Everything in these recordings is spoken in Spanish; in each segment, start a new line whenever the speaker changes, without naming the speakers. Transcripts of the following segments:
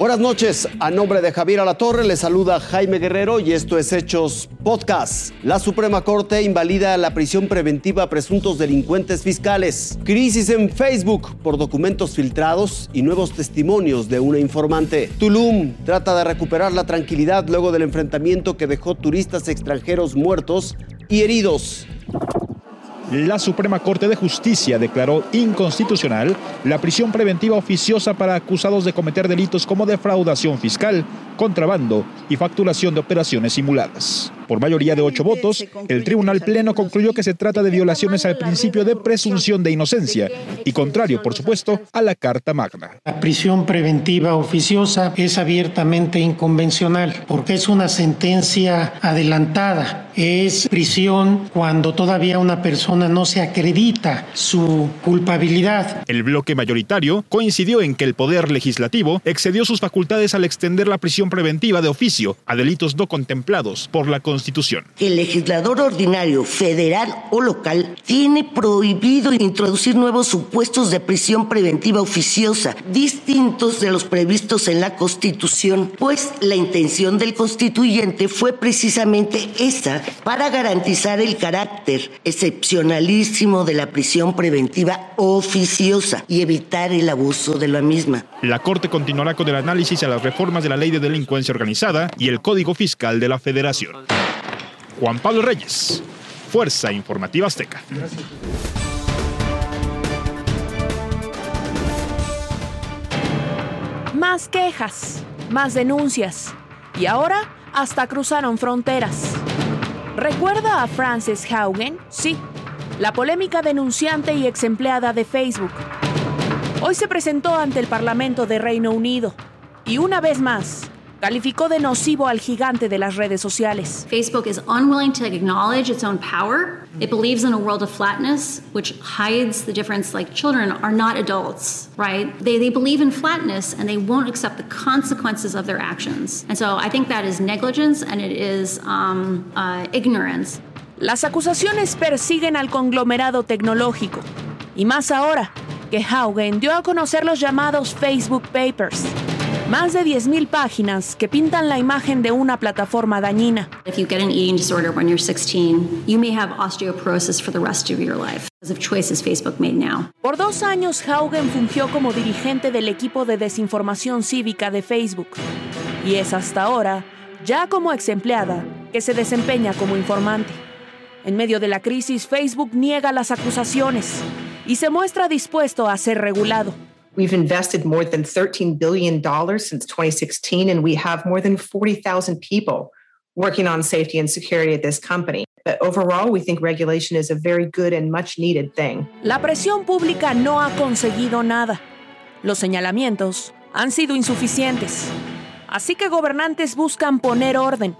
Buenas noches, a nombre de Javier Alatorre le saluda Jaime Guerrero y esto es Hechos Podcast. La Suprema Corte invalida la prisión preventiva a presuntos delincuentes fiscales. Crisis en Facebook por documentos filtrados y nuevos testimonios de una informante. Tulum trata de recuperar la tranquilidad luego del enfrentamiento que dejó turistas extranjeros muertos y heridos
la Suprema Corte de Justicia declaró inconstitucional la prisión preventiva oficiosa para acusados de cometer delitos como defraudación fiscal, contrabando y facturación de operaciones simuladas. Por mayoría de ocho votos, el Tribunal Pleno concluyó que se trata de violaciones al principio de presunción de inocencia y contrario, por supuesto, a la Carta Magna.
La prisión preventiva oficiosa es abiertamente inconvencional porque es una sentencia adelantada. Es prisión cuando todavía una persona no se acredita su culpabilidad.
El bloque mayoritario coincidió en que el Poder Legislativo excedió sus facultades al extender la prisión preventiva de oficio a delitos no contemplados por la Constitución
el legislador ordinario, federal o local, tiene prohibido introducir nuevos supuestos de prisión preventiva oficiosa, distintos de los previstos en la Constitución, pues la intención del constituyente fue precisamente esa, para garantizar el carácter excepcionalísimo de la prisión preventiva oficiosa y evitar el abuso de la misma.
La Corte continuará con el análisis a las reformas de la Ley de Delincuencia Organizada y el Código Fiscal de la Federación. Juan Pablo Reyes, Fuerza Informativa Azteca.
Más quejas, más denuncias y ahora hasta cruzaron fronteras. ¿Recuerda a Frances Haugen? Sí, la polémica denunciante y ex empleada de Facebook. Hoy se presentó ante el Parlamento de Reino Unido y una vez más calificó de nocivo al gigante de las redes sociales.
Facebook is unwilling to acknowledge its own power. It believes in a world of flatness, which hides the difference like children are not adults, right? They, they believe in flatness and they won't accept the consequences of their actions. And so I think that is negligence and it is um, uh, ignorance.
Las acusaciones persiguen al conglomerado tecnológico. Y más ahora que Haugen dio a conocer los llamados Facebook Papers más de 10.000 páginas que pintan la imagen de una plataforma dañina.
If you get an eating disorder when you're 16, you may have osteoporosis for the rest of your life of choices Facebook made now.
Por dos años, Haugen fungió como dirigente del equipo de desinformación cívica de Facebook. Y es hasta ahora, ya como ex empleada, que se desempeña como informante. En medio de la crisis, Facebook niega las acusaciones y se muestra dispuesto a ser regulado.
We've invested more than $13 billion since 2016, and we have more than 40,000 people working on safety and security at this company. But overall, we think regulation is a very good and much needed thing.
La presión pública no ha conseguido nada. Los señalamientos han sido insuficientes. Así que gobernantes buscan poner orden.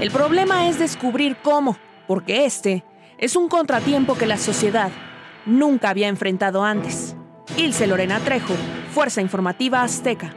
El problema es descubrir cómo, porque este es un contratiempo que la sociedad nunca había enfrentado antes. Ilse Lorena Trejo, Fuerza Informativa Azteca.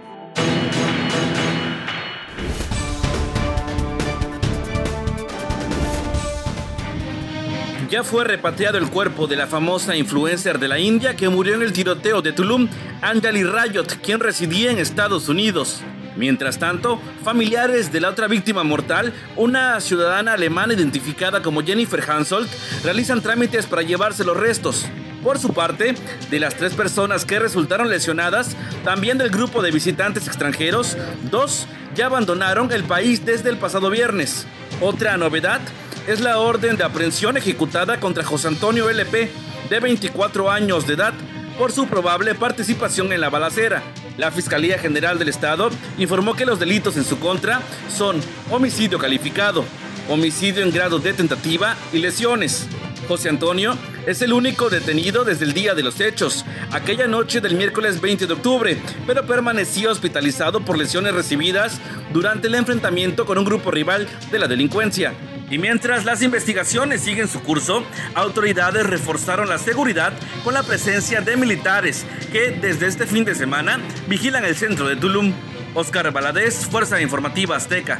Ya fue repatriado el cuerpo de la famosa influencer de la India que murió en el tiroteo de Tulum, Anjali Rayot, quien residía en Estados Unidos. Mientras tanto, familiares de la otra víctima mortal, una ciudadana alemana identificada como Jennifer Hansold, realizan trámites para llevarse los restos. Por su parte, de las tres personas que resultaron lesionadas, también del grupo de visitantes extranjeros, dos ya abandonaron el país desde el pasado viernes. Otra novedad es la orden de aprehensión ejecutada contra José Antonio LP, de 24 años de edad, por su probable participación en la balacera. La Fiscalía General del Estado informó que los delitos en su contra son homicidio calificado, homicidio en grado de tentativa y lesiones. José Antonio es el único detenido desde el día de los hechos, aquella noche del miércoles 20 de octubre, pero permanecía hospitalizado por lesiones recibidas durante el enfrentamiento con un grupo rival de la delincuencia. Y mientras las investigaciones siguen su curso, autoridades reforzaron la seguridad con la presencia de militares que desde este fin de semana vigilan el centro de Tulum. Oscar Valadez, Fuerza Informativa Azteca.